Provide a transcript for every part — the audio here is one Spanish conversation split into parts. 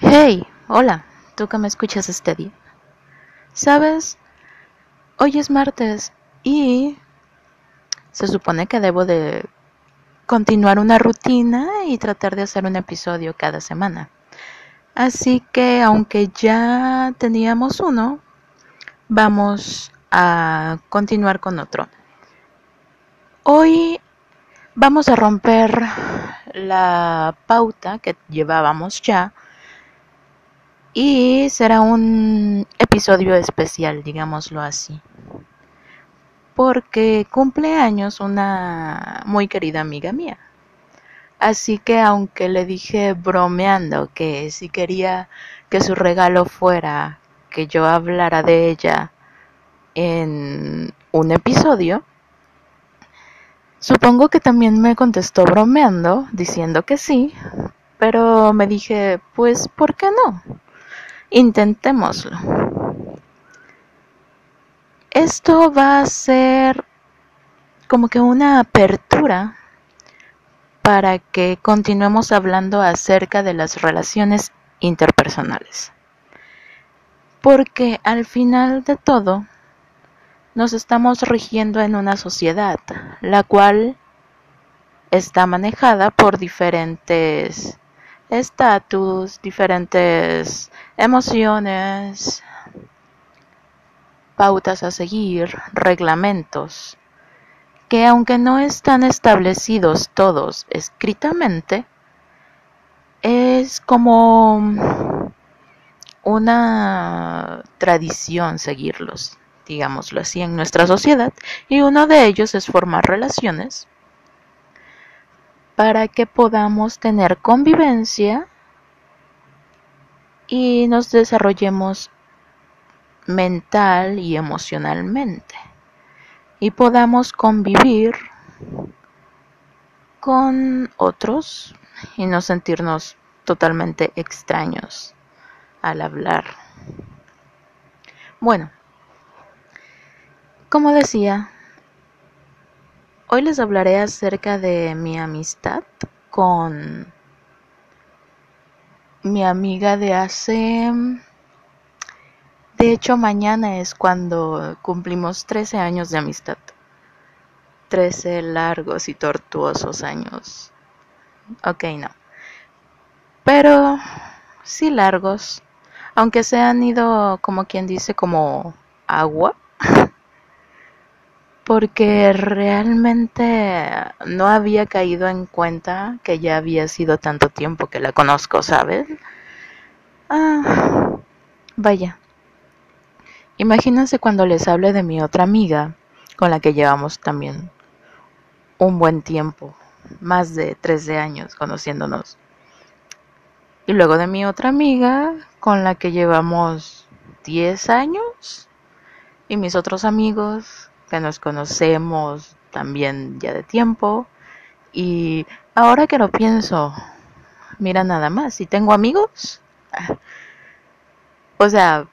Hey, hola, tú que me escuchas este día. ¿Sabes? Hoy es martes y se supone que debo de continuar una rutina y tratar de hacer un episodio cada semana. Así que aunque ya teníamos uno, vamos a continuar con otro. Hoy vamos a romper la pauta que llevábamos ya y será un episodio especial, digámoslo así. Porque cumple años una muy querida amiga mía. Así que aunque le dije bromeando que si quería que su regalo fuera que yo hablara de ella en un episodio, supongo que también me contestó bromeando, diciendo que sí, pero me dije, pues, ¿por qué no? Intentémoslo. Esto va a ser como que una apertura para que continuemos hablando acerca de las relaciones interpersonales. Porque al final de todo, nos estamos rigiendo en una sociedad, la cual está manejada por diferentes estatus, diferentes emociones, pautas a seguir, reglamentos, que aunque no están establecidos todos escritamente, es como una tradición seguirlos, digámoslo así, en nuestra sociedad, y uno de ellos es formar relaciones para que podamos tener convivencia y nos desarrollemos mental y emocionalmente y podamos convivir con otros y no sentirnos totalmente extraños al hablar. Bueno, como decía, Hoy les hablaré acerca de mi amistad con mi amiga de hace... De hecho, mañana es cuando cumplimos 13 años de amistad. 13 largos y tortuosos años. Ok, no. Pero sí largos. Aunque se han ido, como quien dice, como agua porque realmente no había caído en cuenta que ya había sido tanto tiempo que la conozco, ¿sabes? Ah, vaya. Imagínense cuando les hable de mi otra amiga, con la que llevamos también un buen tiempo, más de 13 años conociéndonos. Y luego de mi otra amiga, con la que llevamos 10 años. Y mis otros amigos, que nos conocemos también ya de tiempo. Y ahora que lo pienso, mira nada más, si tengo amigos, o sea,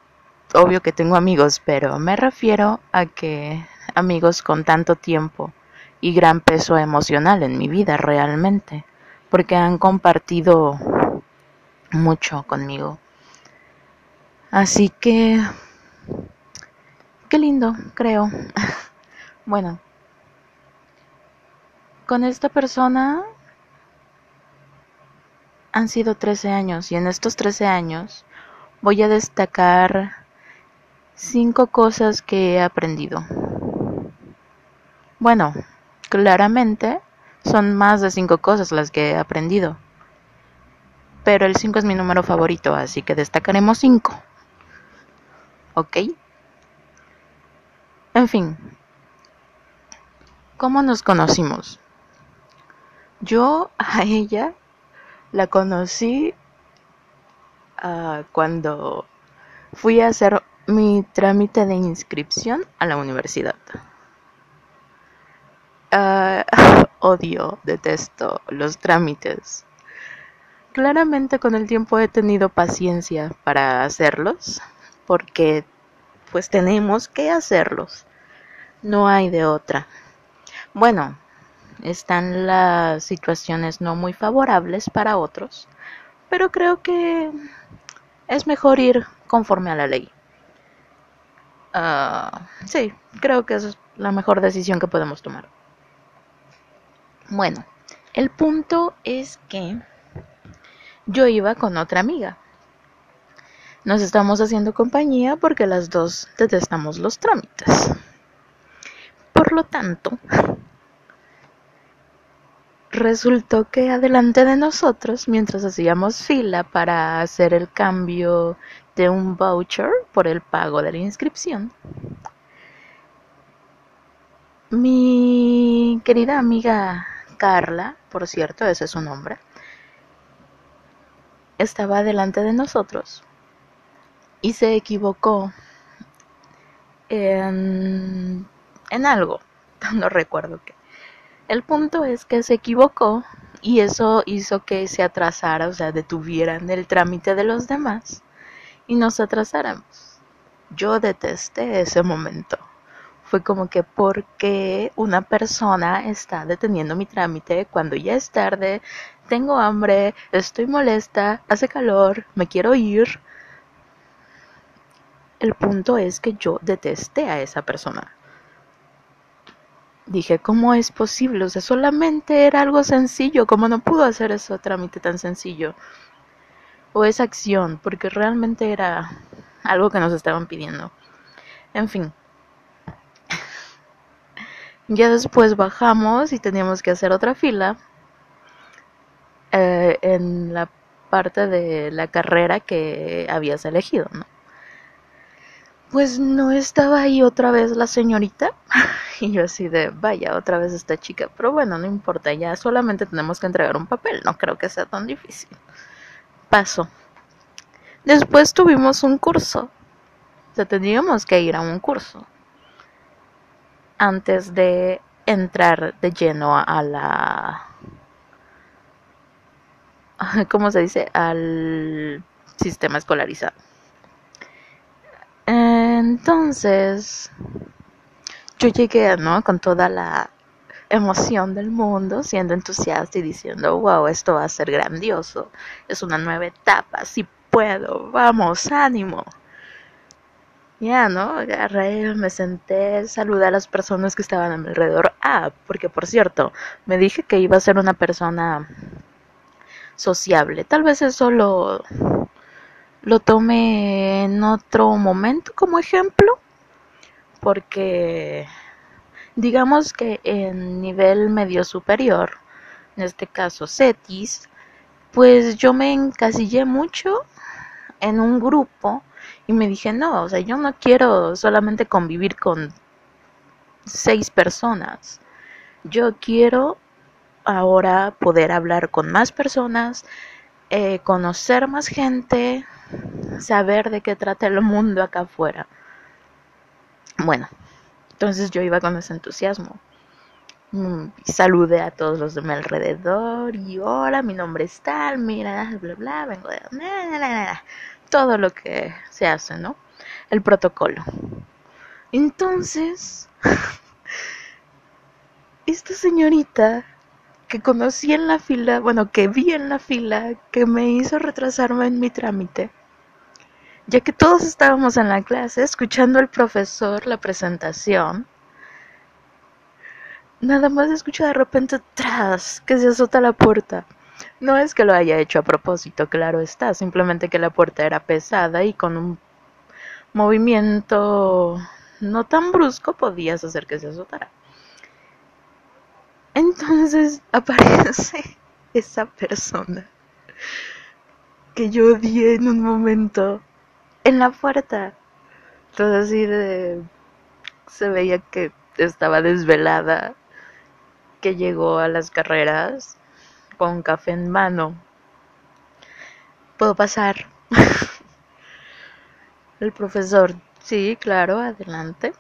obvio que tengo amigos, pero me refiero a que amigos con tanto tiempo y gran peso emocional en mi vida realmente, porque han compartido mucho conmigo. Así que, qué lindo, creo. Bueno, con esta persona han sido 13 años y en estos 13 años voy a destacar cinco cosas que he aprendido. Bueno, claramente son más de cinco cosas las que he aprendido. Pero el 5 es mi número favorito, así que destacaremos 5. ¿Ok? En fin, ¿Cómo nos conocimos? Yo a ella la conocí uh, cuando fui a hacer mi trámite de inscripción a la universidad. Uh, odio, detesto los trámites. Claramente con el tiempo he tenido paciencia para hacerlos, porque pues tenemos que hacerlos. No hay de otra. Bueno, están las situaciones no muy favorables para otros, pero creo que es mejor ir conforme a la ley. Ah, sí, creo que es la mejor decisión que podemos tomar. Bueno, el punto es que yo iba con otra amiga. Nos estamos haciendo compañía porque las dos detestamos los trámites. Por lo tanto, resultó que adelante de nosotros, mientras hacíamos fila para hacer el cambio de un voucher por el pago de la inscripción, mi querida amiga Carla, por cierto, ese es su nombre, estaba delante de nosotros y se equivocó en, en algo, no recuerdo qué. El punto es que se equivocó y eso hizo que se atrasara, o sea, detuvieran el trámite de los demás y nos atrasáramos. Yo detesté ese momento. Fue como que porque una persona está deteniendo mi trámite cuando ya es tarde, tengo hambre, estoy molesta, hace calor, me quiero ir. El punto es que yo detesté a esa persona. Dije, ¿cómo es posible? O sea, solamente era algo sencillo, ¿cómo no pudo hacer ese trámite tan sencillo? O esa acción, porque realmente era algo que nos estaban pidiendo. En fin, ya después bajamos y teníamos que hacer otra fila eh, en la parte de la carrera que habías elegido, ¿no? Pues no estaba ahí otra vez la señorita. Y yo así de, vaya, otra vez esta chica. Pero bueno, no importa, ya solamente tenemos que entregar un papel. No creo que sea tan difícil. Paso. Después tuvimos un curso. O sea, teníamos que ir a un curso antes de entrar de lleno a la... ¿Cómo se dice? Al sistema escolarizado. Entonces, yo llegué, ¿no? Con toda la emoción del mundo, siendo entusiasta y diciendo, wow, esto va a ser grandioso, es una nueva etapa, si puedo, vamos, ánimo. Ya, ¿no? Agarré, me senté, saludé a las personas que estaban a mi alrededor. Ah, porque por cierto, me dije que iba a ser una persona sociable. Tal vez eso lo, lo tome en otro momento como ejemplo. Porque digamos que en nivel medio superior, en este caso CETIS, pues yo me encasillé mucho en un grupo y me dije, no, o sea, yo no quiero solamente convivir con seis personas. Yo quiero ahora poder hablar con más personas, eh, conocer más gente, saber de qué trata el mundo acá afuera. Bueno, entonces yo iba con ese entusiasmo. Mm, saludé a todos los de mi alrededor y hola, mi nombre es tal, mira, bla bla, vengo de todo lo que se hace, ¿no? El protocolo. Entonces, esta señorita que conocí en la fila, bueno, que vi en la fila, que me hizo retrasarme en mi trámite, ya que todos estábamos en la clase escuchando al profesor la presentación, nada más escucho de repente tras que se azota la puerta. No es que lo haya hecho a propósito, claro está, simplemente que la puerta era pesada y con un movimiento no tan brusco podías hacer que se azotara. Entonces aparece esa persona que yo odié en un momento en la puerta. Todo así de... Se veía que estaba desvelada, que llegó a las carreras con café en mano. ¿Puedo pasar? El profesor, sí, claro, adelante.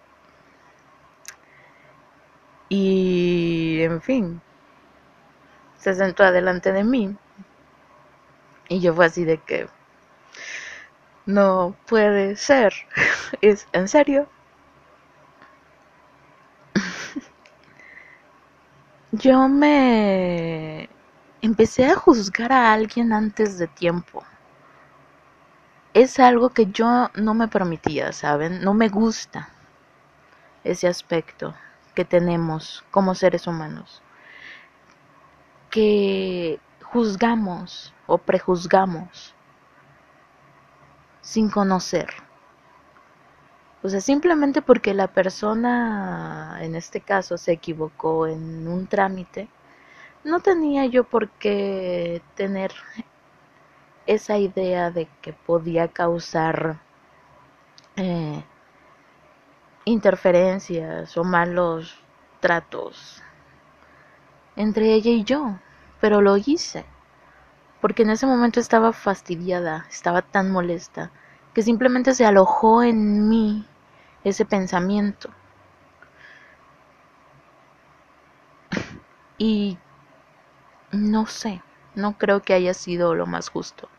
Y, en fin, se sentó adelante de mí. Y yo fue así de que, no puede ser. ¿Es en serio? Yo me empecé a juzgar a alguien antes de tiempo. es algo que yo no me permitía, ¿saben? No me gusta ese aspecto que tenemos como seres humanos. Que juzgamos o prejuzgamos sin conocer. O sea, simplemente porque la persona, en este caso, se equivocó en un trámite, no tenía yo por qué tener esa idea de que podía causar eh, interferencias o malos tratos entre ella y yo, pero lo hice, porque en ese momento estaba fastidiada, estaba tan molesta, que simplemente se alojó en mí ese pensamiento. Y no sé, no creo que haya sido lo más justo.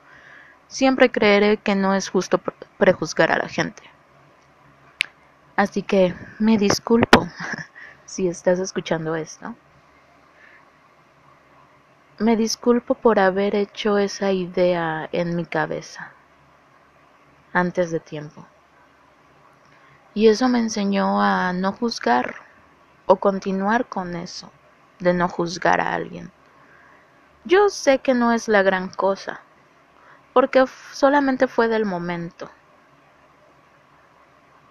Siempre creeré que no es justo prejuzgar a la gente. Así que me disculpo si estás escuchando esto. Me disculpo por haber hecho esa idea en mi cabeza antes de tiempo. Y eso me enseñó a no juzgar o continuar con eso, de no juzgar a alguien. Yo sé que no es la gran cosa, porque solamente fue del momento.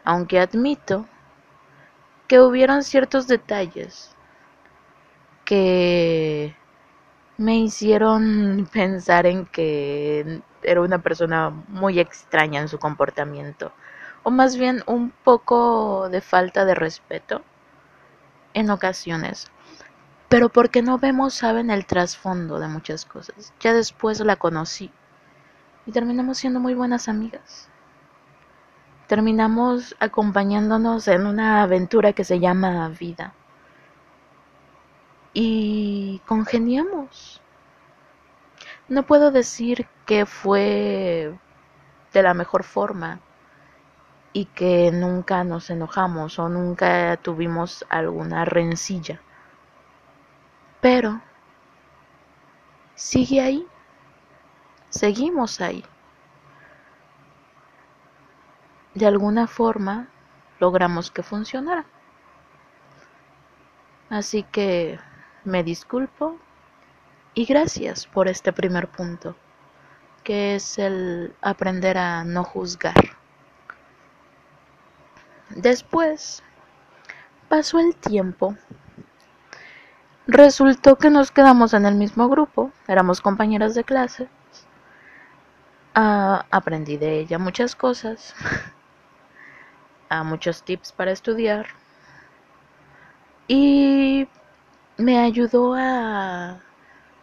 Aunque admito que hubieron ciertos detalles que me hicieron pensar en que era una persona muy extraña en su comportamiento, o más bien un poco de falta de respeto en ocasiones, pero porque no vemos, saben, el trasfondo de muchas cosas. Ya después la conocí y terminamos siendo muy buenas amigas. Terminamos acompañándonos en una aventura que se llama vida. Y congeniamos. No puedo decir que fue de la mejor forma y que nunca nos enojamos o nunca tuvimos alguna rencilla. Pero sigue ahí seguimos ahí. De alguna forma logramos que funcionara. Así que me disculpo y gracias por este primer punto, que es el aprender a no juzgar. Después pasó el tiempo. Resultó que nos quedamos en el mismo grupo, éramos compañeras de clase Ah, aprendí de ella muchas cosas, a muchos tips para estudiar y me ayudó a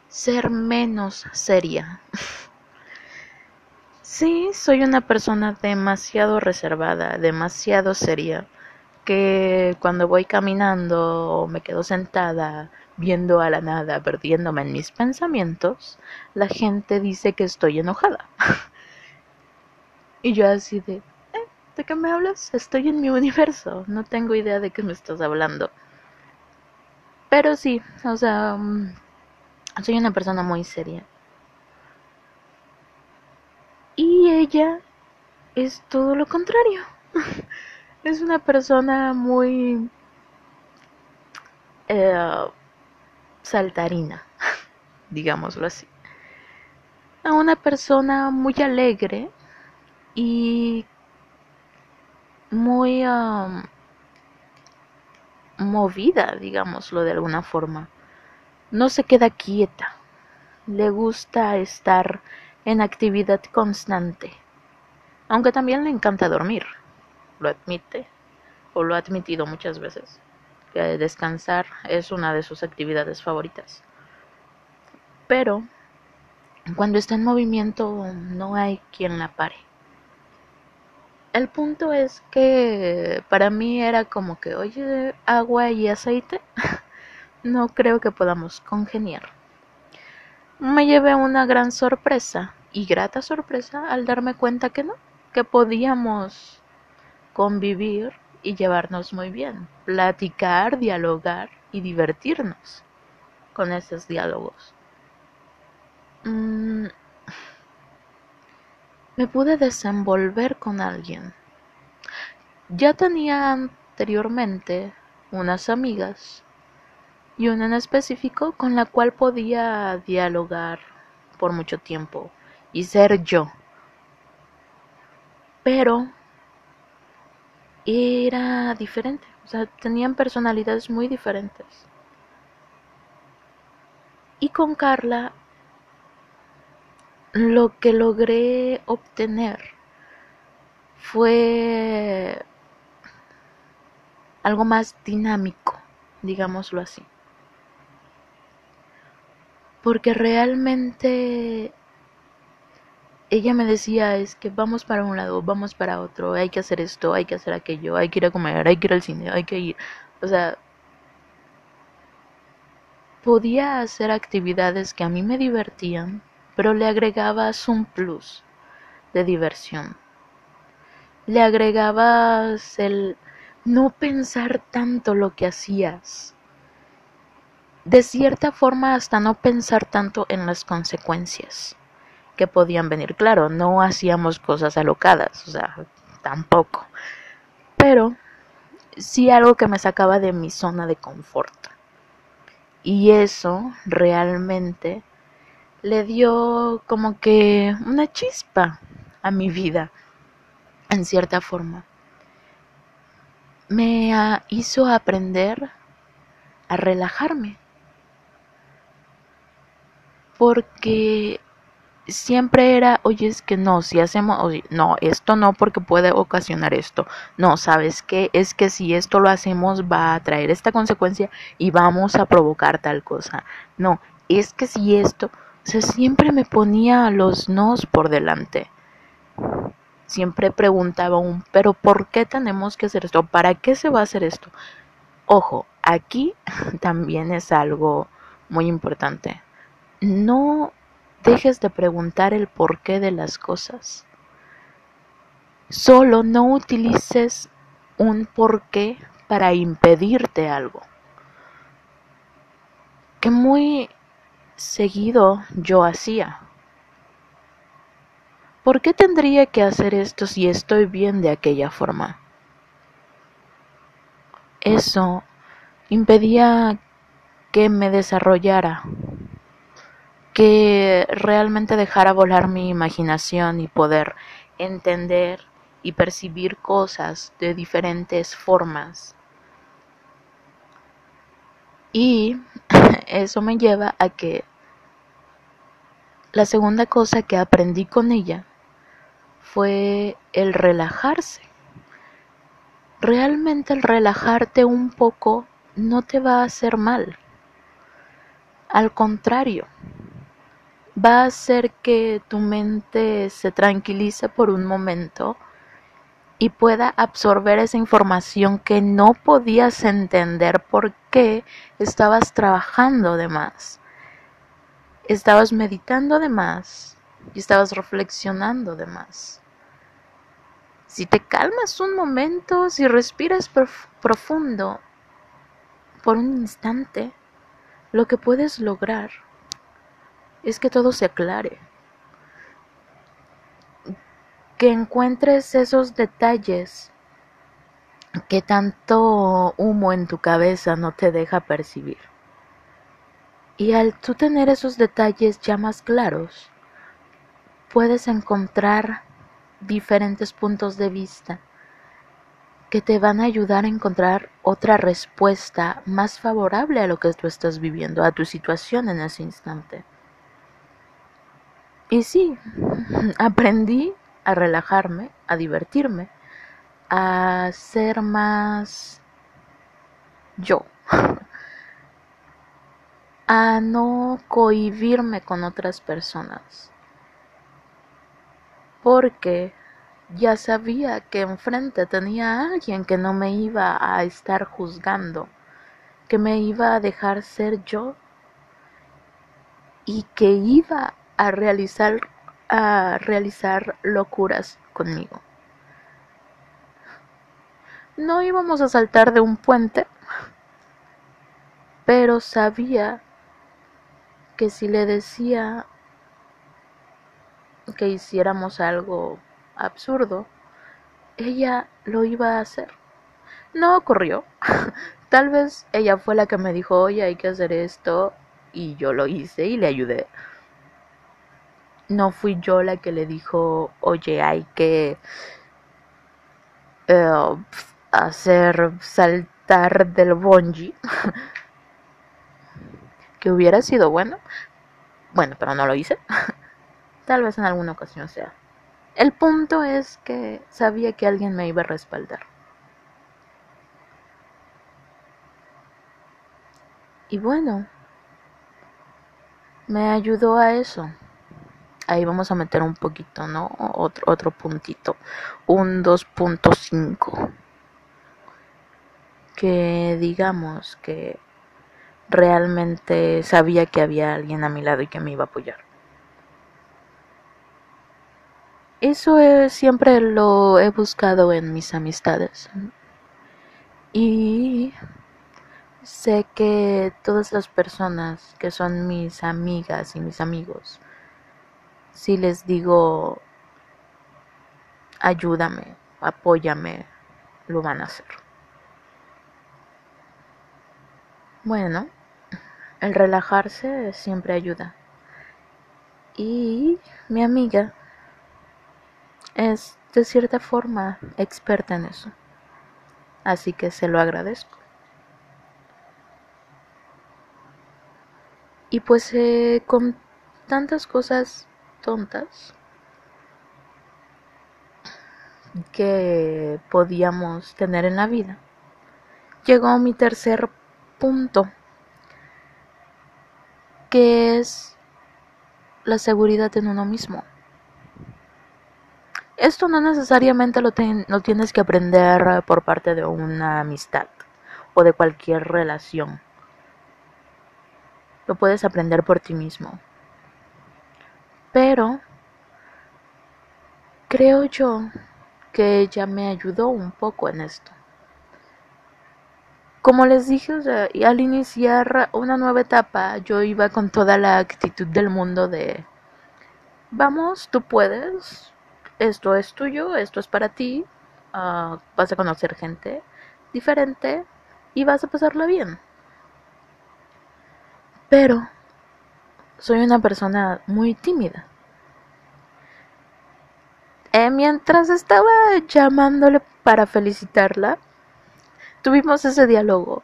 ser menos seria. sí, soy una persona demasiado reservada, demasiado seria, que cuando voy caminando o me quedo sentada viendo a la nada, perdiéndome en mis pensamientos, la gente dice que estoy enojada. y yo así de, ¿eh? ¿de qué me hablas? Estoy en mi universo, no tengo idea de qué me estás hablando. Pero sí, o sea, mm, soy una persona muy seria. Y ella es todo lo contrario. es una persona muy... Eh, saltarina, digámoslo así. A una persona muy alegre y muy um, movida, digámoslo de alguna forma. No se queda quieta. Le gusta estar en actividad constante. Aunque también le encanta dormir. Lo admite. O lo ha admitido muchas veces descansar es una de sus actividades favoritas. Pero cuando está en movimiento no hay quien la pare. El punto es que para mí era como que, oye, agua y aceite, no creo que podamos congeniar. Me llevé una gran sorpresa y grata sorpresa al darme cuenta que no, que podíamos convivir y llevarnos muy bien, platicar, dialogar y divertirnos con esos diálogos. Mm, me pude desenvolver con alguien. Ya tenía anteriormente unas amigas y una en específico con la cual podía dialogar por mucho tiempo y ser yo. Pero era diferente, o sea, tenían personalidades muy diferentes. Y con Carla lo que logré obtener fue algo más dinámico, digámoslo así. Porque realmente ella me decía es que vamos para un lado, vamos para otro, hay que hacer esto, hay que hacer aquello, hay que ir a comer, hay que ir al cine, hay que ir. O sea, podía hacer actividades que a mí me divertían, pero le agregabas un plus de diversión. Le agregabas el no pensar tanto lo que hacías. De cierta forma hasta no pensar tanto en las consecuencias que podían venir. Claro, no hacíamos cosas alocadas, o sea, tampoco. Pero sí algo que me sacaba de mi zona de confort. Y eso realmente le dio como que una chispa a mi vida, en cierta forma. Me hizo aprender a relajarme. Porque siempre era, oye, es que no, si hacemos, oye, no, esto no porque puede ocasionar esto. No, ¿sabes qué? Es que si esto lo hacemos va a traer esta consecuencia y vamos a provocar tal cosa. No, es que si esto, sea, siempre me ponía los nos por delante. Siempre preguntaba un, pero ¿por qué tenemos que hacer esto? ¿Para qué se va a hacer esto? Ojo, aquí también es algo muy importante. No dejes de preguntar el porqué de las cosas. Solo no utilices un porqué para impedirte algo. Que muy seguido yo hacía. ¿Por qué tendría que hacer esto si estoy bien de aquella forma? Eso impedía que me desarrollara, que realmente dejara volar mi imaginación y poder entender y percibir cosas de diferentes formas. Y eso me lleva a que la segunda cosa que aprendí con ella fue el relajarse. Realmente el relajarte un poco no te va a hacer mal. Al contrario, va a hacer que tu mente se tranquilice por un momento y pueda absorber esa información que no podías entender por qué estabas trabajando de más estabas meditando de más y estabas reflexionando de más. Si te calmas un momento, si respiras profundo por un instante, lo que puedes lograr es que todo se aclare. Que encuentres esos detalles que tanto humo en tu cabeza no te deja percibir. Y al tú tener esos detalles ya más claros, puedes encontrar diferentes puntos de vista que te van a ayudar a encontrar otra respuesta más favorable a lo que tú estás viviendo, a tu situación en ese instante. Y sí, aprendí a relajarme, a divertirme, a ser más yo a no cohibirme con otras personas. Porque ya sabía que enfrente tenía a alguien que no me iba a estar juzgando, que me iba a dejar ser yo y que iba a realizar a realizar locuras conmigo. No íbamos a saltar de un puente, pero sabía que si le decía que hiciéramos algo absurdo, ella lo iba a hacer. No ocurrió. Tal vez ella fue la que me dijo, oye, hay que hacer esto, y yo lo hice y le ayudé. No fui yo la que le dijo, oye, hay que eh, hacer saltar del bungee. que hubiera sido bueno. Bueno, pero no lo hice. Tal vez en alguna ocasión sea. El punto es que sabía que alguien me iba a respaldar. Y bueno, me ayudó a eso. Ahí vamos a meter un poquito, ¿no? Otro, otro puntito. Un 2.5. Que digamos que realmente sabía que había alguien a mi lado y que me iba a apoyar. Eso siempre lo he buscado en mis amistades. Y sé que todas las personas que son mis amigas y mis amigos, si les digo, ayúdame, apóyame, lo van a hacer. Bueno, el relajarse siempre ayuda. Y mi amiga es de cierta forma experta en eso. Así que se lo agradezco. Y pues eh, con tantas cosas tontas que podíamos tener en la vida, llegó mi tercer punto, que es la seguridad en uno mismo. Esto no necesariamente lo, lo tienes que aprender por parte de una amistad o de cualquier relación lo puedes aprender por ti mismo. Pero creo yo que ella me ayudó un poco en esto. Como les dije, al iniciar una nueva etapa, yo iba con toda la actitud del mundo de, vamos, tú puedes, esto es tuyo, esto es para ti, ah, vas a conocer gente diferente y vas a pasarla bien. Pero soy una persona muy tímida. Eh, mientras estaba llamándole para felicitarla, tuvimos ese diálogo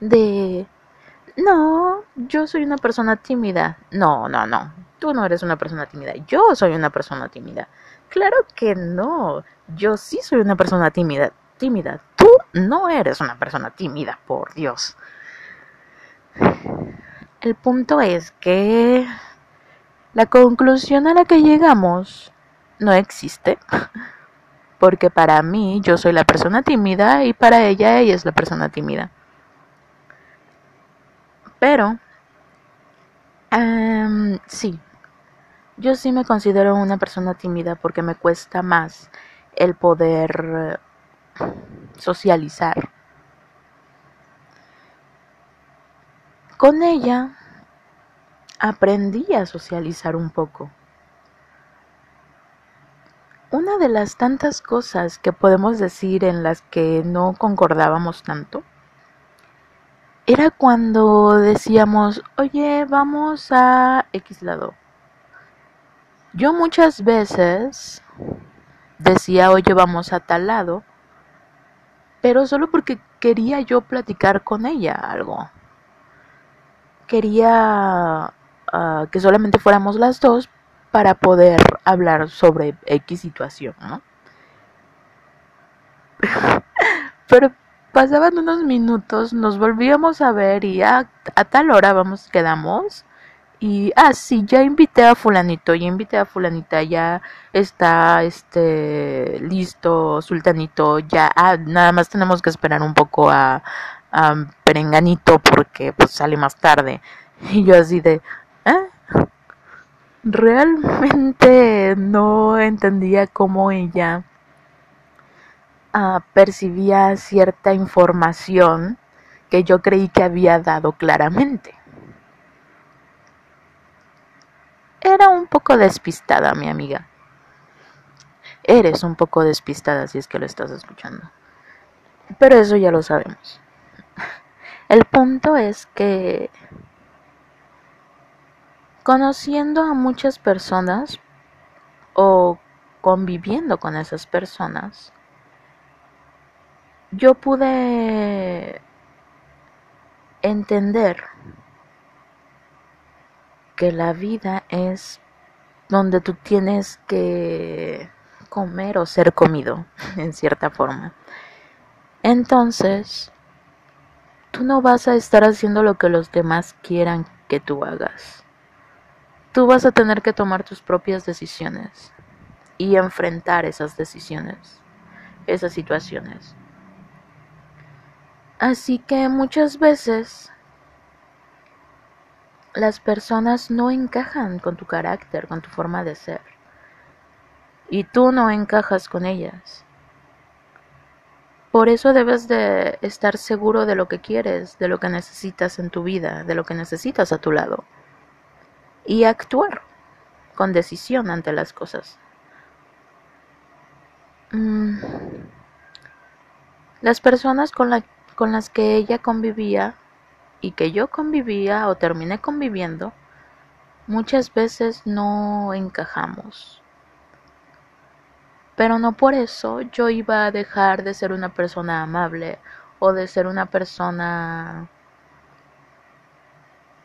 de, no, yo soy una persona tímida. No, no, no, tú no eres una persona tímida, yo soy una persona tímida. Claro que no, yo sí soy una persona tímida, tímida. Tú no eres una persona tímida, por Dios. El punto es que la conclusión a la que llegamos no existe. Porque para mí yo soy la persona tímida y para ella ella es la persona tímida. Pero, em, sí, yo sí me considero una persona tímida porque me cuesta más el poder socializar Con ella aprendí a socializar un poco. Una de las tantas cosas que podemos decir en las que no concordábamos tanto era cuando decíamos, oye, vamos a X lado. Yo muchas veces decía, oye, vamos a tal lado, pero solo porque quería yo platicar con ella algo quería ah, que solamente fuéramos las dos para poder hablar sobre X situación, ¿no? Pero pasaban unos minutos, nos volvíamos a ver y a, a tal hora vamos, quedamos. Y, ah, sí, ya invité a fulanito, ya invité a fulanita, ya está, este, listo, sultanito, ya, ah, nada más tenemos que esperar un poco a, Perenganito porque pues sale más tarde. Y yo así de. Realmente no entendía cómo ella ah, percibía cierta información que yo creí que había dado claramente. era un poco despistada, mi amiga. Eres un poco despistada si es que lo estás escuchando. Pero eso ya lo sabemos. El punto es que conociendo a muchas personas o conviviendo con esas personas, yo pude entender que la vida es donde tú tienes que comer o ser comido, en cierta forma. Entonces, tú no vas a estar haciendo lo que los demás quieran que tú hagas. Tú vas a tener que tomar tus propias decisiones y enfrentar esas decisiones, esas situaciones. Así que muchas veces las personas no encajan con tu carácter, con tu forma de ser. Y tú no encajas con ellas. Por eso debes de estar seguro de lo que quieres, de lo que necesitas en tu vida, de lo que necesitas a tu lado. Y actuar con decisión ante las cosas. Mm. Las personas con, la, con las que ella convivía y que yo convivía o terminé conviviendo, muchas veces no encajamos. Pero no por eso yo iba a dejar de ser una persona amable o de ser una persona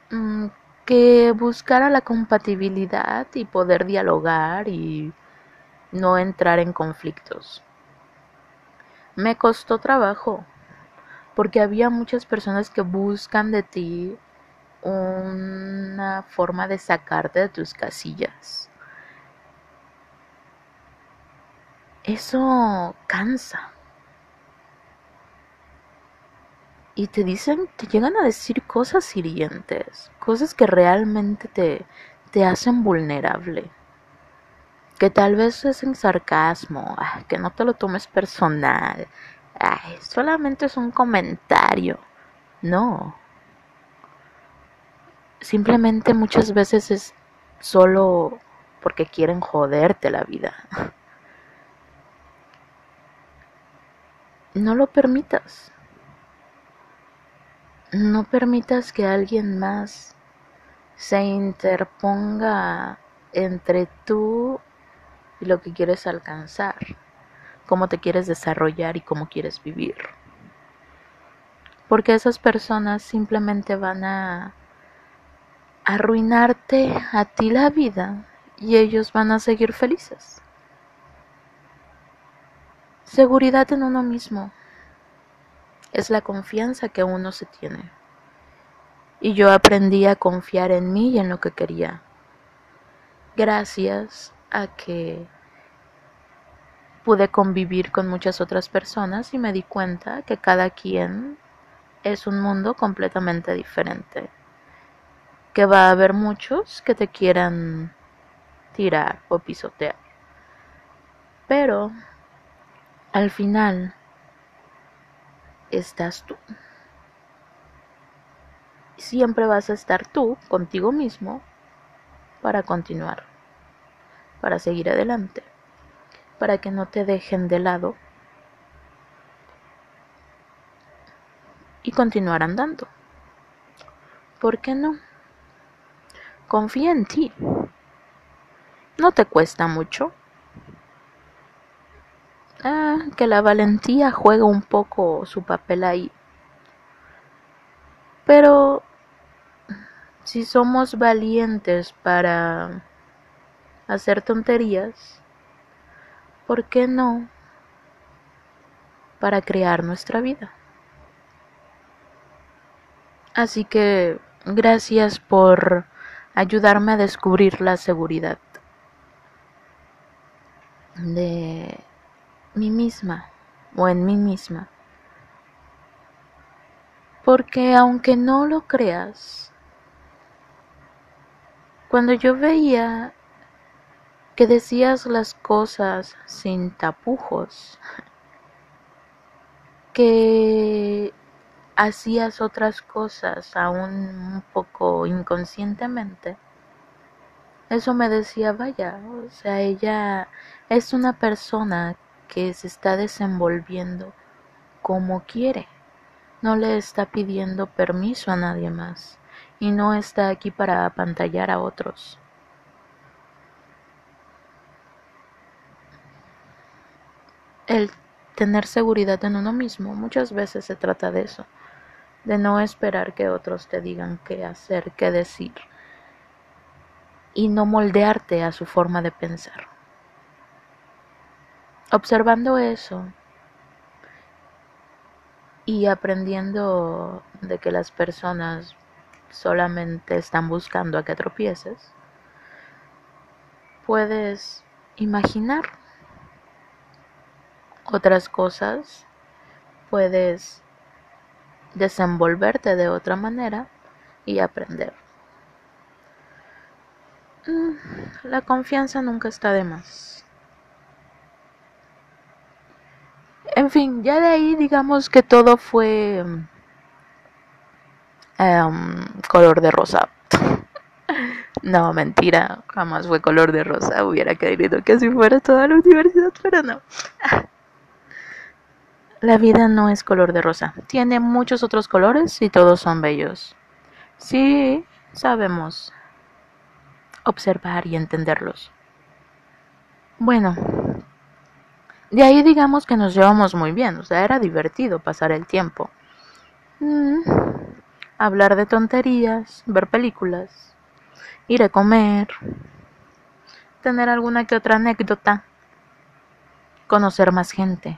mm, que buscara la compatibilidad y poder dialogar y no entrar en conflictos. Me costó trabajo, porque había muchas personas que buscan de ti una forma de sacarte de tus casillas. Eso cansa. Y te dicen, te llegan a decir cosas hirientes, cosas que realmente te, te hacen vulnerable que tal vez es en sarcasmo, que no te lo tomes personal, solamente es un comentario. No. Simplemente muchas veces es solo porque quieren joderte la vida. No lo permitas. No permitas que alguien más se interponga entre tú y lo que quieres alcanzar, cómo te quieres desarrollar y cómo quieres vivir. Porque esas personas simplemente van a arruinarte a ti la vida y ellos van a seguir felices. Seguridad en uno mismo es la confianza que uno se tiene. Y yo aprendí a confiar en mí y en lo que quería. Gracias a que pude convivir con muchas otras personas y me di cuenta que cada quien es un mundo completamente diferente. Que va a haber muchos que te quieran tirar o pisotear. Pero al final estás tú. Siempre vas a estar tú contigo mismo para continuar para seguir adelante, para que no te dejen de lado y continuar andando. ¿Por qué no? Confía en ti. No te cuesta mucho. Ah, que la valentía juega un poco su papel ahí. Pero si somos valientes para hacer tonterías, ¿por qué no? Para crear nuestra vida. Así que gracias por ayudarme a descubrir la seguridad de mí misma o en mí misma. Porque aunque no lo creas, cuando yo veía que decías las cosas sin tapujos, que hacías otras cosas aún un poco inconscientemente, eso me decía, vaya, o sea, ella es una persona que se está desenvolviendo como quiere. No le está pidiendo permiso a nadie más y no está aquí para apantallar a otros. El tener seguridad en uno mismo muchas veces se trata de eso, de no esperar que otros te digan qué hacer, qué decir y no moldearte a su forma de pensar. Observando eso y aprendiendo de que las personas solamente están buscando a que tropieces, puedes imaginar otras cosas, puedes desenvolverte de otra manera y aprender. Mm, la confianza nunca está de más. En fin, ya de ahí digamos que todo fue em, color de rosa. no, mentira, jamás fue color de rosa. Hubiera querido que así fuera toda la universidad, pero no. La vida no es color de rosa. Tiene muchos otros colores y todos son bellos. Sí, sabemos observar y entenderlos. Bueno, de ahí digamos que nos llevamos muy bien, o sea, era divertido pasar el tiempo. Mm, hablar de tonterías, ver películas, ir a comer, tener alguna que otra anécdota, conocer más gente.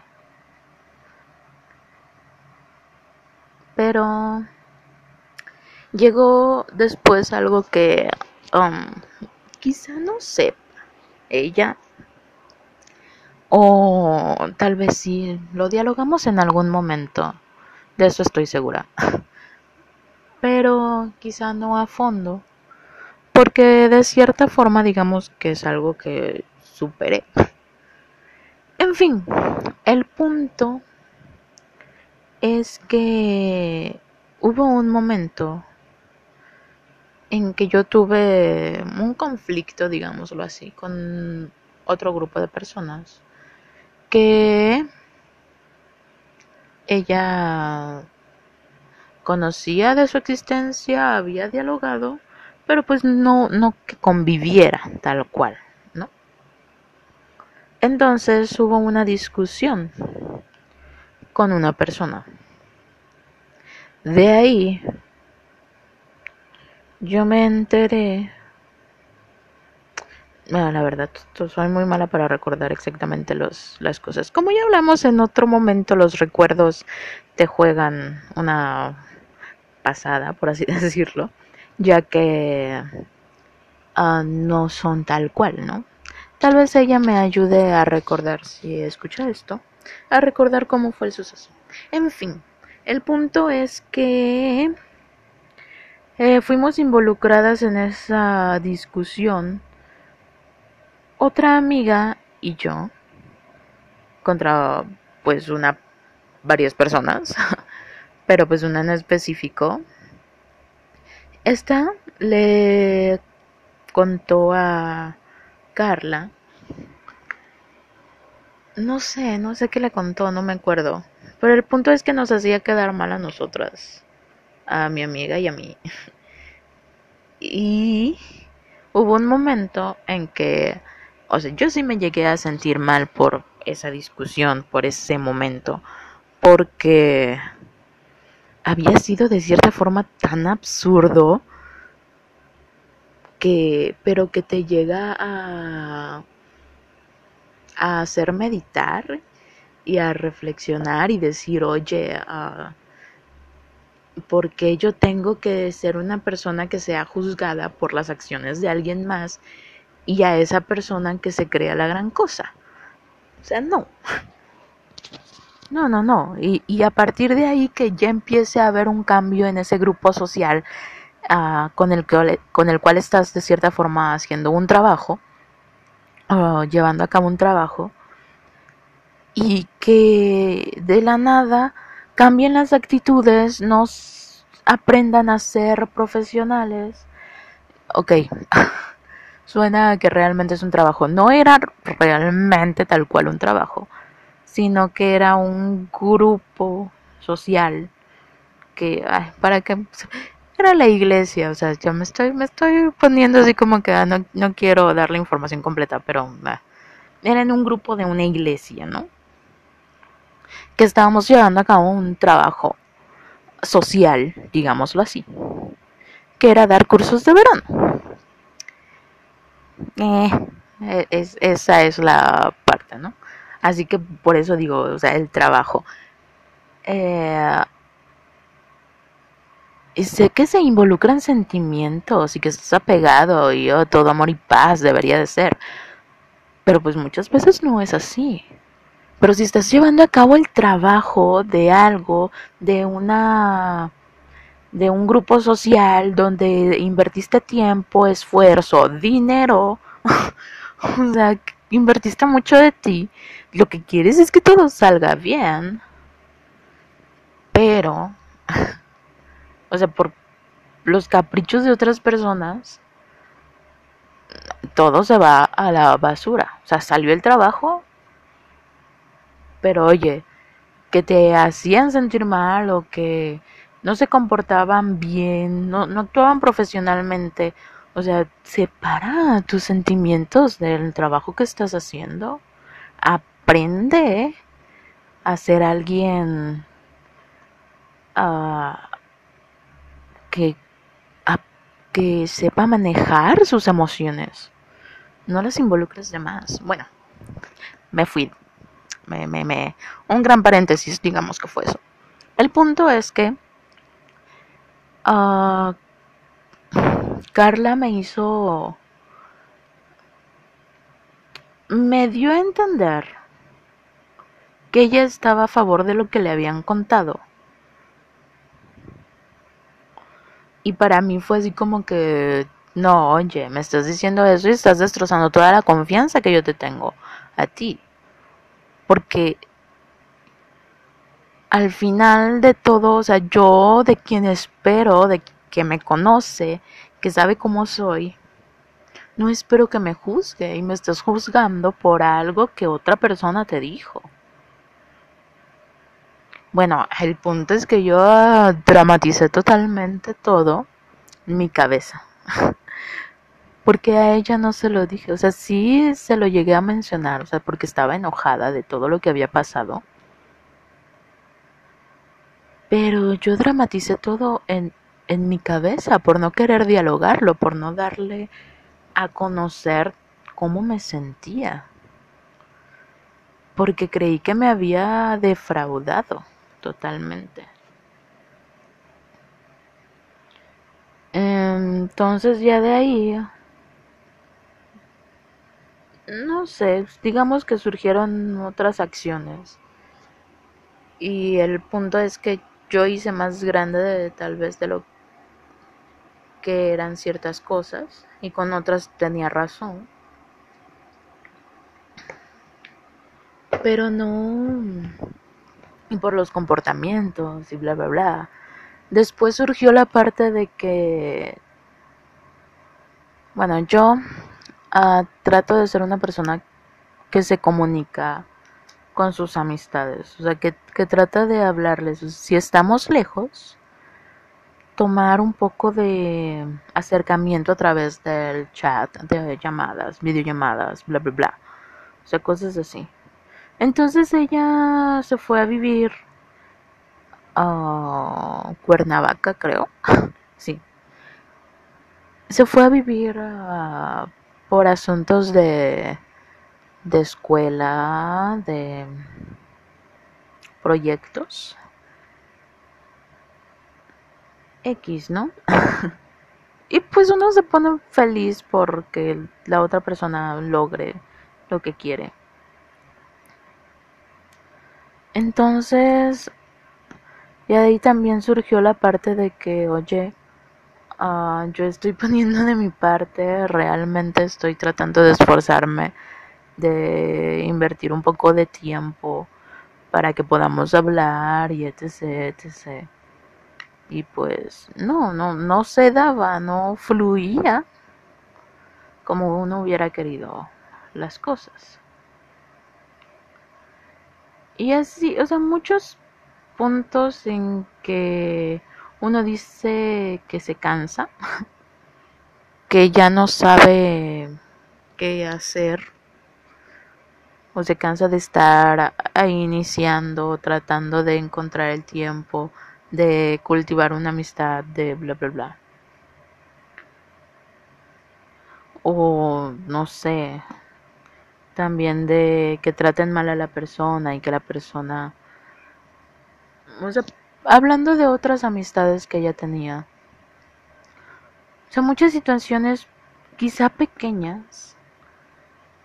Pero llegó después algo que um, quizá no sepa ella o tal vez sí lo dialogamos en algún momento, de eso estoy segura. Pero quizá no a fondo, porque de cierta forma digamos que es algo que superé. En fin, el punto es que hubo un momento en que yo tuve un conflicto, digámoslo así, con otro grupo de personas que ella conocía de su existencia, había dialogado, pero pues no, no que conviviera tal cual, ¿no? Entonces hubo una discusión con una persona. De ahí yo me enteré. La verdad, soy muy mala para recordar exactamente los, las cosas. Como ya hablamos en otro momento, los recuerdos te juegan una pasada, por así decirlo, ya que ah, no son tal cual, ¿no? Tal vez ella me ayude a recordar, si escucha esto, a recordar cómo fue el suceso. En fin, el punto es que eh, fuimos involucradas en esa discusión otra amiga y yo contra pues una varias personas pero pues una en específico esta le contó a Carla no sé no sé qué le contó no me acuerdo pero el punto es que nos hacía quedar mal a nosotras a mi amiga y a mí. Y hubo un momento en que, o sea, yo sí me llegué a sentir mal por esa discusión, por ese momento, porque había sido de cierta forma tan absurdo que, pero que te llega a, a hacer meditar y a reflexionar y decir, oye, a porque yo tengo que ser una persona que sea juzgada por las acciones de alguien más y a esa persona que se crea la gran cosa. O sea, no. No, no, no. Y, y a partir de ahí que ya empiece a haber un cambio en ese grupo social uh, con, el que, con el cual estás de cierta forma haciendo un trabajo, uh, llevando a cabo un trabajo, y que de la nada cambien las actitudes, nos aprendan a ser profesionales. Ok, suena que realmente es un trabajo. No era realmente tal cual un trabajo, sino que era un grupo social que, para que era la iglesia, o sea, yo me estoy, me estoy poniendo así como que ah, no, no quiero dar la información completa, pero era en un grupo de una iglesia, ¿no? Que estábamos llevando a cabo un trabajo social, digámoslo así, que era dar cursos de verano. Eh, e, es, esa es la parte, ¿no? Así que por eso digo, o sea, el trabajo. Eh, y sé que se involucran sentimientos y que estás apegado y oh, todo amor y paz debería de ser. Pero pues muchas veces no es así. Pero si estás llevando a cabo el trabajo de algo, de una de un grupo social donde invertiste tiempo, esfuerzo, dinero, o sea, invertiste mucho de ti, lo que quieres es que todo salga bien. Pero o sea, por los caprichos de otras personas, todo se va a la basura. O sea, salió el trabajo, pero oye, que te hacían sentir mal o que no se comportaban bien, no, no actuaban profesionalmente. O sea, separa tus sentimientos del trabajo que estás haciendo. Aprende a ser alguien uh, que, que sepa manejar sus emociones. No las involucres de más. Bueno, me fui. Me, me, me, un gran paréntesis, digamos que fue eso. El punto es que uh, Carla me hizo. me dio a entender que ella estaba a favor de lo que le habían contado Y para mí fue así como que, no, oye, me estás diciendo eso y estás destrozando toda la confianza que yo te tengo a ti. Porque al final de todo, o sea, yo de quien espero, de que me conoce, que sabe cómo soy, no espero que me juzgue y me estés juzgando por algo que otra persona te dijo. Bueno, el punto es que yo dramaticé totalmente todo mi cabeza. porque a ella no se lo dije. O sea, sí se lo llegué a mencionar, o sea, porque estaba enojada de todo lo que había pasado. Pero yo dramaticé todo en, en mi cabeza por no querer dialogarlo, por no darle a conocer cómo me sentía. Porque creí que me había defraudado totalmente. Entonces ya de ahí, no sé, digamos que surgieron otras acciones. Y el punto es que yo hice más grande de, tal vez de lo que eran ciertas cosas y con otras tenía razón. Pero no y por los comportamientos y bla, bla, bla. Después surgió la parte de que, bueno, yo uh, trato de ser una persona que se comunica con sus amistades, o sea, que, que trata de hablarles. Si estamos lejos, tomar un poco de acercamiento a través del chat, de llamadas, videollamadas, bla, bla, bla. O sea, cosas así. Entonces ella se fue a vivir a Cuernavaca, creo. sí. Se fue a vivir ah, por asuntos de, de escuela, de proyectos. X, ¿no? y pues uno se pone feliz porque la otra persona logre lo que quiere. Entonces, y ahí también surgió la parte de que, oye, uh, yo estoy poniendo de mi parte, realmente estoy tratando de esforzarme, de invertir un poco de tiempo para que podamos hablar y etc, etc. Y pues no, no, no se daba, no fluía. como uno hubiera querido las cosas. Y así, o sea, muchos puntos en que uno dice que se cansa, que ya no sabe qué hacer, o se cansa de estar iniciando, tratando de encontrar el tiempo, de cultivar una amistad, de bla, bla, bla. O no sé, también de que traten mal a la persona y que la persona... O sea, hablando de otras amistades que ella tenía. O sea, muchas situaciones quizá pequeñas,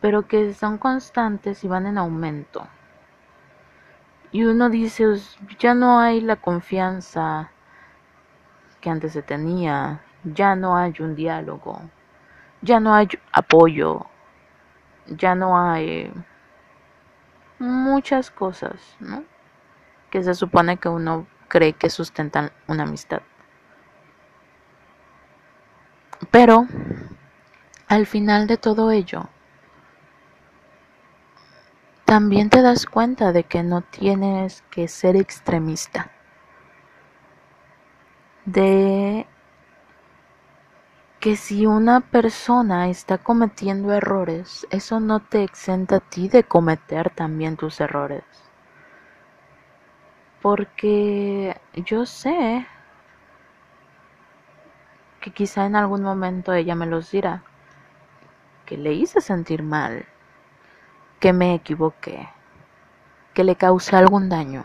pero que son constantes y van en aumento. Y uno dice, ya no hay la confianza que antes se tenía, ya no hay un diálogo, ya no hay apoyo, ya no hay muchas cosas, ¿no? Que se supone que uno cree que sustentan una amistad. Pero, al final de todo ello, también te das cuenta de que no tienes que ser extremista. De que si una persona está cometiendo errores, eso no te exenta a ti de cometer también tus errores. Porque yo sé que quizá en algún momento ella me los dirá, que le hice sentir mal, que me equivoqué, que le causé algún daño,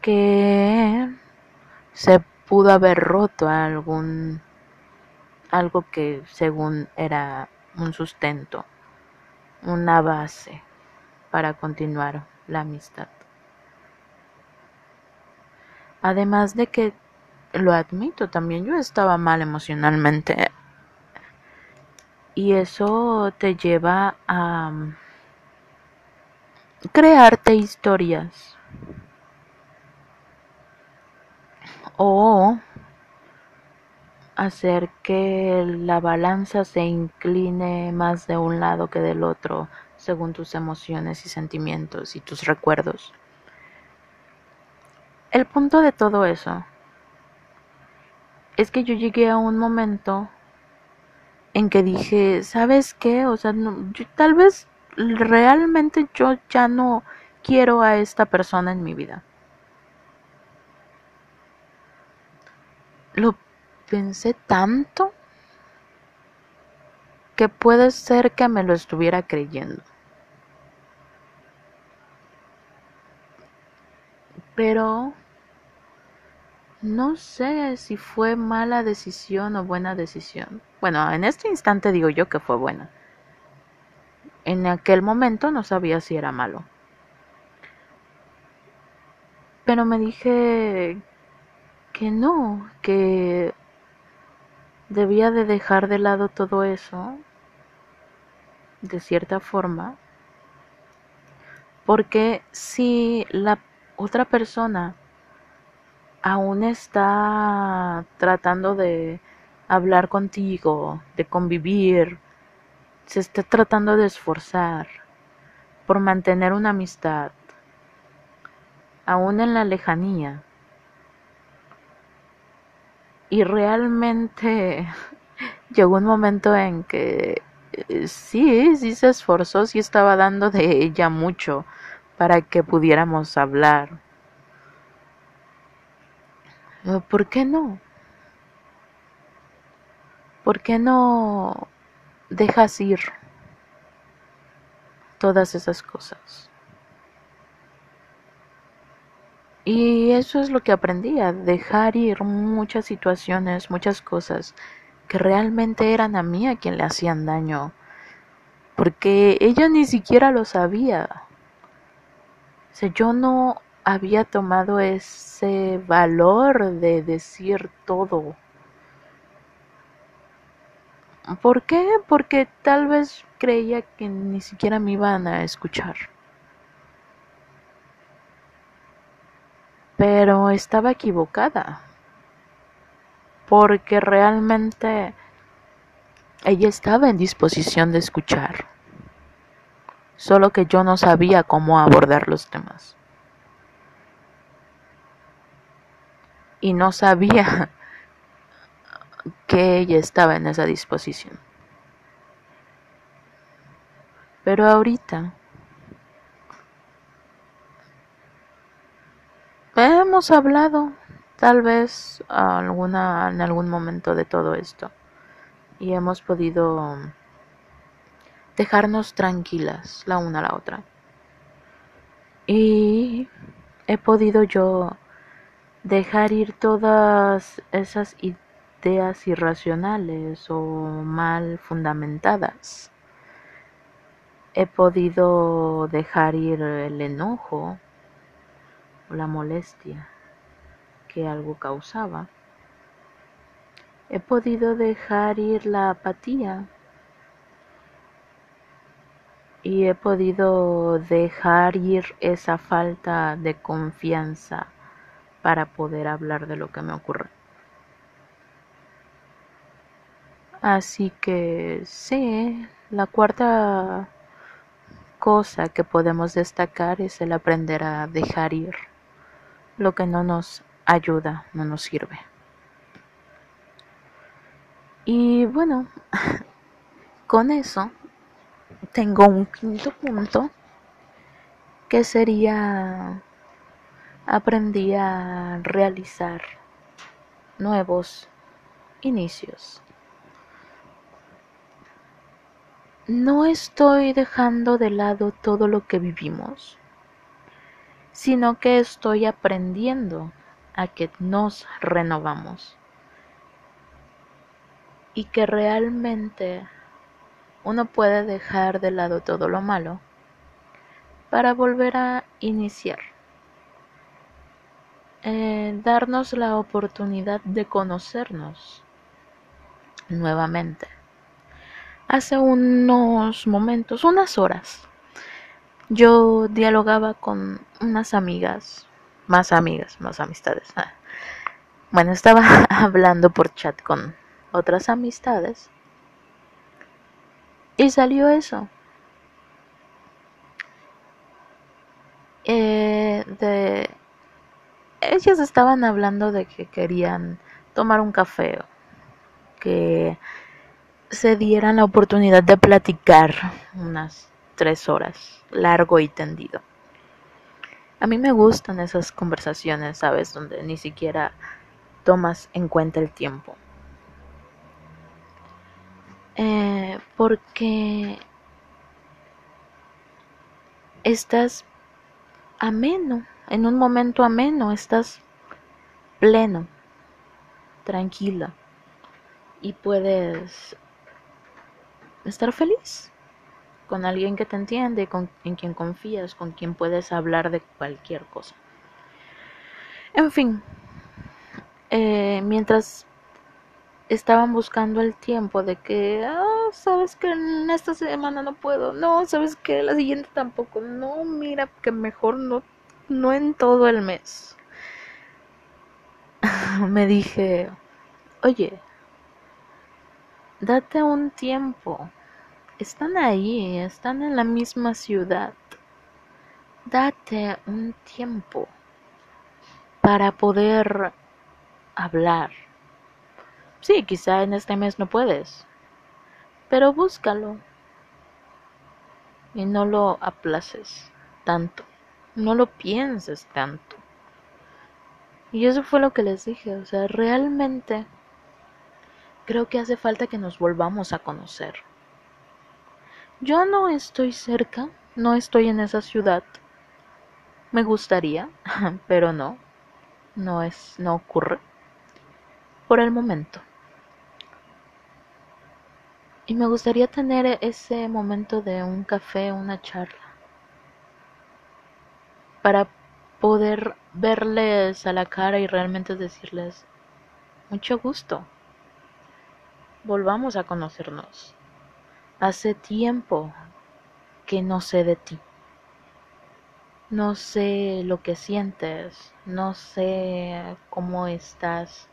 que se pudo haber roto algún algo que según era un sustento, una base para continuar la amistad. Además de que lo admito también yo estaba mal emocionalmente y eso te lleva a crearte historias o hacer que la balanza se incline más de un lado que del otro según tus emociones y sentimientos y tus recuerdos. El punto de todo eso es que yo llegué a un momento en que dije, ¿sabes qué? O sea, tal vez realmente yo ya no quiero a esta persona en mi vida. Lo pensé tanto que puede ser que me lo estuviera creyendo. Pero no sé si fue mala decisión o buena decisión. Bueno, en este instante digo yo que fue buena. En aquel momento no sabía si era malo. Pero me dije que no, que debía de dejar de lado todo eso, de cierta forma, porque si la otra persona aún está tratando de hablar contigo, de convivir, se está tratando de esforzar por mantener una amistad, aún en la lejanía. Y realmente llegó un momento en que eh, sí, sí se esforzó, sí estaba dando de ella mucho para que pudiéramos hablar. ¿Por qué no? ¿Por qué no dejas ir todas esas cosas? Y eso es lo que aprendí, a dejar ir muchas situaciones, muchas cosas que realmente eran a mí a quien le hacían daño, porque ella ni siquiera lo sabía. O sea, yo no había tomado ese valor de decir todo ¿Por qué? Porque tal vez creía que ni siquiera me iban a escuchar. Pero estaba equivocada. porque realmente ella estaba en disposición de escuchar, solo que yo no sabía cómo abordar los temas. Y no sabía que ella estaba en esa disposición. Pero ahorita hemos hablado tal vez alguna en algún momento de todo esto y hemos podido dejarnos tranquilas la una a la otra. Y he podido yo dejar ir todas esas ideas irracionales o mal fundamentadas. He podido dejar ir el enojo o la molestia que algo causaba. He podido dejar ir la apatía y he podido dejar ir esa falta de confianza para poder hablar de lo que me ocurre. Así que sí, la cuarta cosa que podemos destacar es el aprender a dejar ir lo que no nos ayuda, no nos sirve. Y bueno, con eso tengo un quinto punto que sería aprendí a realizar nuevos inicios. No estoy dejando de lado todo lo que vivimos, sino que estoy aprendiendo a que nos renovamos y que realmente uno puede dejar de lado todo lo malo para volver a iniciar. Eh, darnos la oportunidad de conocernos nuevamente. Hace unos momentos, unas horas, yo dialogaba con unas amigas, más amigas, más amistades. Ah. Bueno, estaba hablando por chat con otras amistades. Y salió eso. Eh, de ellas estaban hablando de que querían tomar un café, que se dieran la oportunidad de platicar unas tres horas, largo y tendido. A mí me gustan esas conversaciones, ¿sabes? Donde ni siquiera tomas en cuenta el tiempo. Eh, porque estás ameno, en un momento ameno, estás pleno, tranquila y puedes estar feliz con alguien que te entiende, con, en quien confías, con quien puedes hablar de cualquier cosa. En fin, eh, mientras estaban buscando el tiempo de que, ah, sabes que en esta semana no puedo, no, sabes que la siguiente tampoco, no, mira que mejor no, no en todo el mes. Me dije, oye, date un tiempo, están ahí, están en la misma ciudad, date un tiempo para poder hablar. Sí, quizá en este mes no puedes, pero búscalo y no lo aplaces tanto, no lo pienses tanto. Y eso fue lo que les dije, o sea, realmente creo que hace falta que nos volvamos a conocer. Yo no estoy cerca, no estoy en esa ciudad. Me gustaría, pero no, no es, no ocurre por el momento. Y me gustaría tener ese momento de un café, una charla, para poder verles a la cara y realmente decirles, mucho gusto, volvamos a conocernos. Hace tiempo que no sé de ti. No sé lo que sientes, no sé cómo estás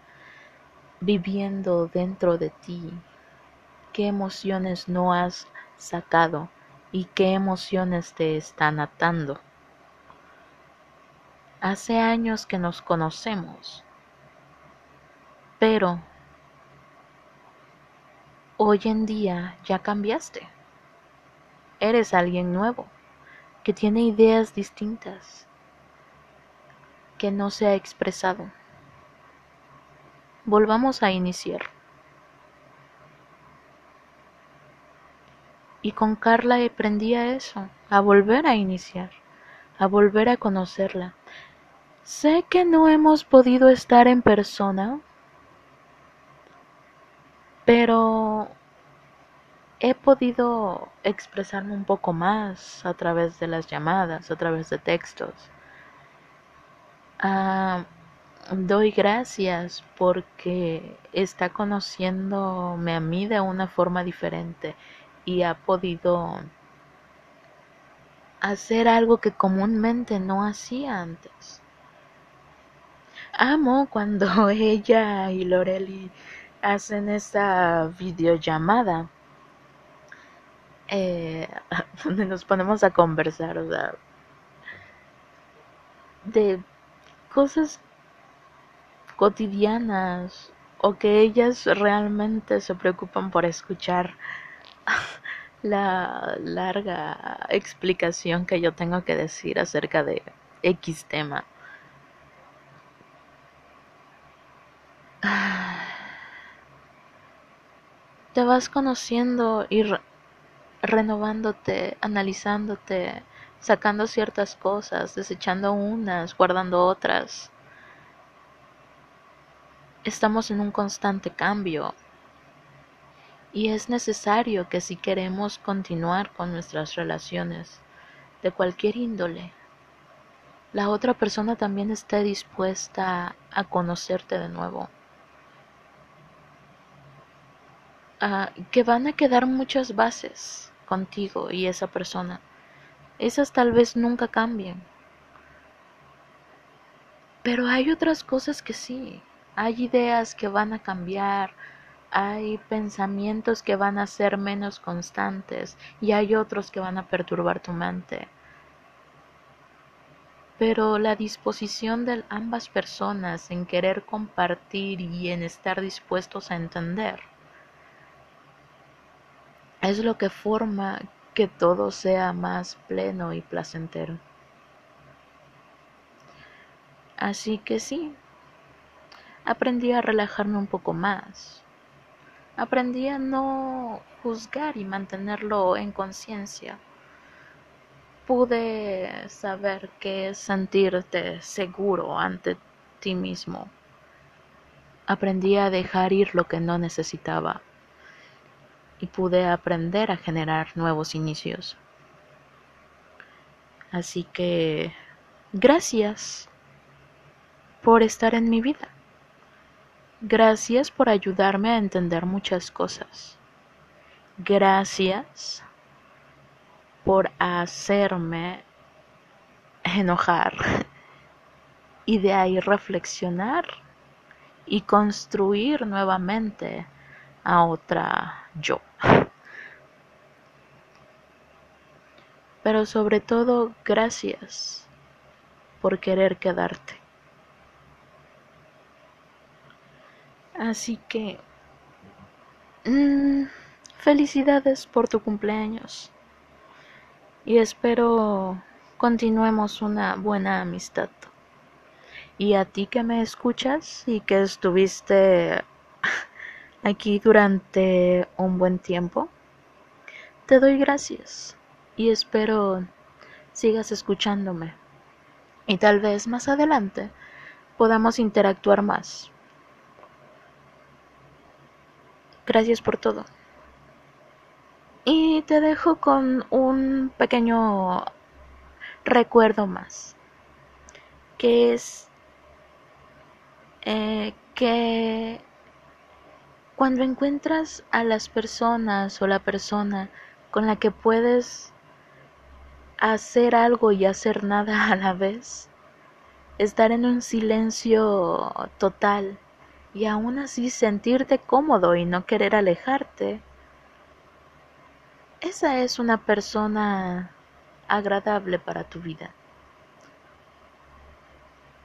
viviendo dentro de ti, qué emociones no has sacado y qué emociones te están atando. Hace años que nos conocemos, pero hoy en día ya cambiaste. Eres alguien nuevo, que tiene ideas distintas, que no se ha expresado. Volvamos a iniciar. Y con Carla aprendí a eso, a volver a iniciar, a volver a conocerla. Sé que no hemos podido estar en persona, pero he podido expresarme un poco más a través de las llamadas, a través de textos. Ah, doy gracias porque está conociéndome a mí de una forma diferente y ha podido hacer algo que comúnmente no hacía antes. Amo cuando ella y Loreli hacen esa videollamada eh, donde nos ponemos a conversar, o sea, de cosas cotidianas o que ellas realmente se preocupan por escuchar la larga explicación que yo tengo que decir acerca de X tema. Te vas conociendo y renovándote, analizándote, sacando ciertas cosas, desechando unas, guardando otras. Estamos en un constante cambio y es necesario que si queremos continuar con nuestras relaciones de cualquier índole, la otra persona también esté dispuesta a conocerte de nuevo. Ah, que van a quedar muchas bases contigo y esa persona. Esas tal vez nunca cambien. Pero hay otras cosas que sí. Hay ideas que van a cambiar, hay pensamientos que van a ser menos constantes y hay otros que van a perturbar tu mente. Pero la disposición de ambas personas en querer compartir y en estar dispuestos a entender es lo que forma que todo sea más pleno y placentero. Así que sí, aprendí a relajarme un poco más. Aprendí a no juzgar y mantenerlo en conciencia. Pude saber qué es sentirte seguro ante ti mismo. Aprendí a dejar ir lo que no necesitaba y pude aprender a generar nuevos inicios. Así que gracias por estar en mi vida. Gracias por ayudarme a entender muchas cosas. Gracias por hacerme enojar y de ahí reflexionar y construir nuevamente a otra yo. Pero sobre todo, gracias por querer quedarte. Así que, mm, felicidades por tu cumpleaños. Y espero continuemos una buena amistad. Y a ti que me escuchas y que estuviste aquí durante un buen tiempo. Te doy gracias y espero sigas escuchándome y tal vez más adelante podamos interactuar más. Gracias por todo. Y te dejo con un pequeño recuerdo más, que es eh, que cuando encuentras a las personas o la persona con la que puedes hacer algo y hacer nada a la vez, estar en un silencio total y aún así sentirte cómodo y no querer alejarte, esa es una persona agradable para tu vida.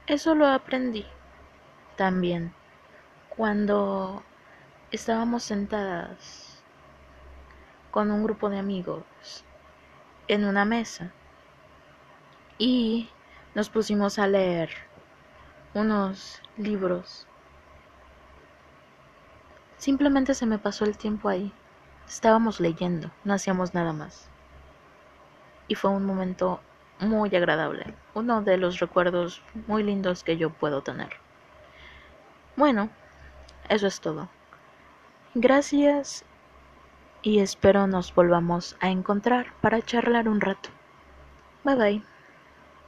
Eso lo aprendí también cuando estábamos sentadas con un grupo de amigos en una mesa y nos pusimos a leer unos libros. Simplemente se me pasó el tiempo ahí. Estábamos leyendo, no hacíamos nada más. Y fue un momento muy agradable, uno de los recuerdos muy lindos que yo puedo tener. Bueno, eso es todo. Gracias y espero nos volvamos a encontrar para charlar un rato. Bye bye.